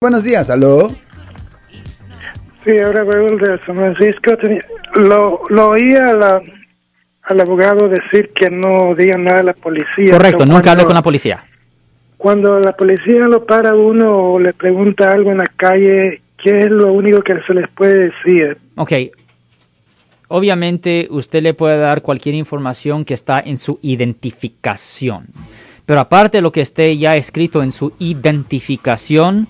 Buenos días, aló. Sí, ahora Raúl de San Francisco. Tenía- lo, lo oía la- al abogado decir que no diga nada a la policía. Correcto, nunca hable cuando- con la policía. Cuando la policía lo para a uno o le pregunta algo en la calle, ¿qué es lo único que se les puede decir? Ok. Obviamente usted le puede dar cualquier información que está en su identificación. Pero aparte de lo que esté ya escrito en su identificación,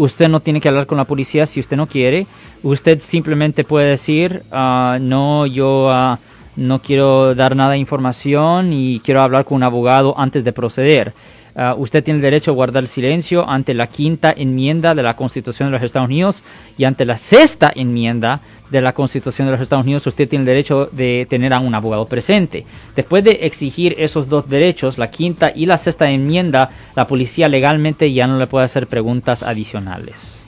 usted no tiene que hablar con la policía si usted no quiere. Usted simplemente puede decir, ah, no, yo ah, no quiero dar nada de información y quiero hablar con un abogado antes de proceder. Ah, usted tiene el derecho a guardar silencio ante la quinta enmienda de la Constitución de los Estados Unidos y ante la sexta enmienda de la Constitución de los Estados Unidos usted tiene el derecho de tener a un abogado presente. Después de exigir esos dos derechos, la quinta y la sexta enmienda, la policía legalmente ya no le puede hacer preguntas adicionales.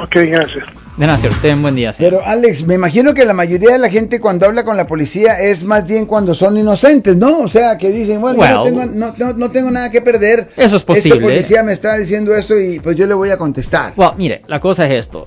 Ok, gracias. De nada, señor. Un buen día, señor. Pero Alex, me imagino que la mayoría de la gente cuando habla con la policía es más bien cuando son inocentes, ¿no? O sea, que dicen, bueno, yo no, tengo, no, no- no tengo nada que perder. Eso es posible. Este policía me está diciendo esto y pues yo le voy a contestar. Well, mire, la cosa es esto.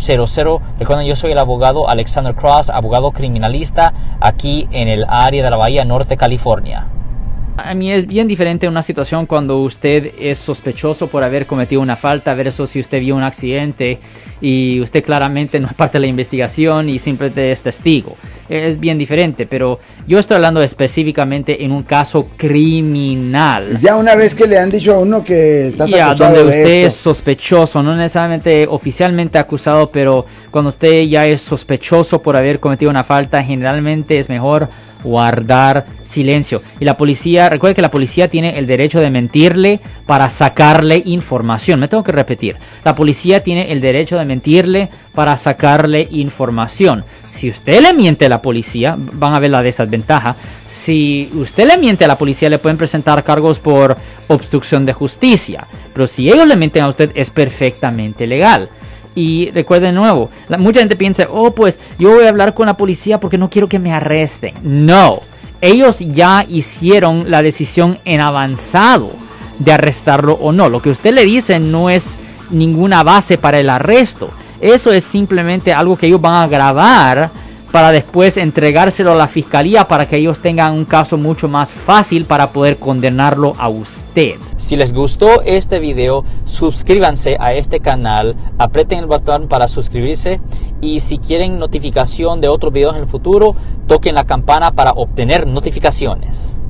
1-800-530-1800. Recuerden, yo soy el abogado Alexander Cross, abogado criminalista aquí en el área de la Bahía Norte, California. A mí es bien diferente una situación cuando usted es sospechoso por haber cometido una falta versus si usted vio un accidente y usted claramente no es parte de la investigación y simplemente es testigo. Es bien diferente, pero yo estoy hablando específicamente en un caso criminal. Ya una vez que le han dicho a uno que estás Ya, acusado donde de usted esto. es sospechoso, no necesariamente oficialmente acusado, pero cuando usted ya es sospechoso por haber cometido una falta, generalmente es mejor guardar silencio. Y la policía, recuerde que la policía tiene el derecho de mentirle para sacarle información. Me tengo que repetir. La policía tiene el derecho de mentirle para sacarle información. Si usted le miente a la policía, van a ver la desventaja. Si usted le miente a la policía, le pueden presentar cargos por obstrucción de justicia. Pero si ellos le mienten a usted, es perfectamente legal. Y recuerden de nuevo, la- mucha gente piensa, oh, pues yo voy a hablar con la policía porque no quiero que me arresten. No, ellos ya hicieron la decisión en avanzado de arrestarlo o no. Lo que usted le dice no es ninguna base para el arresto. Eso es simplemente algo que ellos van a grabar para después entregárselo a la fiscalía para que ellos tengan un caso mucho más fácil para poder condenarlo a usted. Si les gustó este video, suscríbanse a este canal, aprieten el botón para suscribirse y si quieren notificación de otros videos en el futuro, toquen la campana para obtener notificaciones.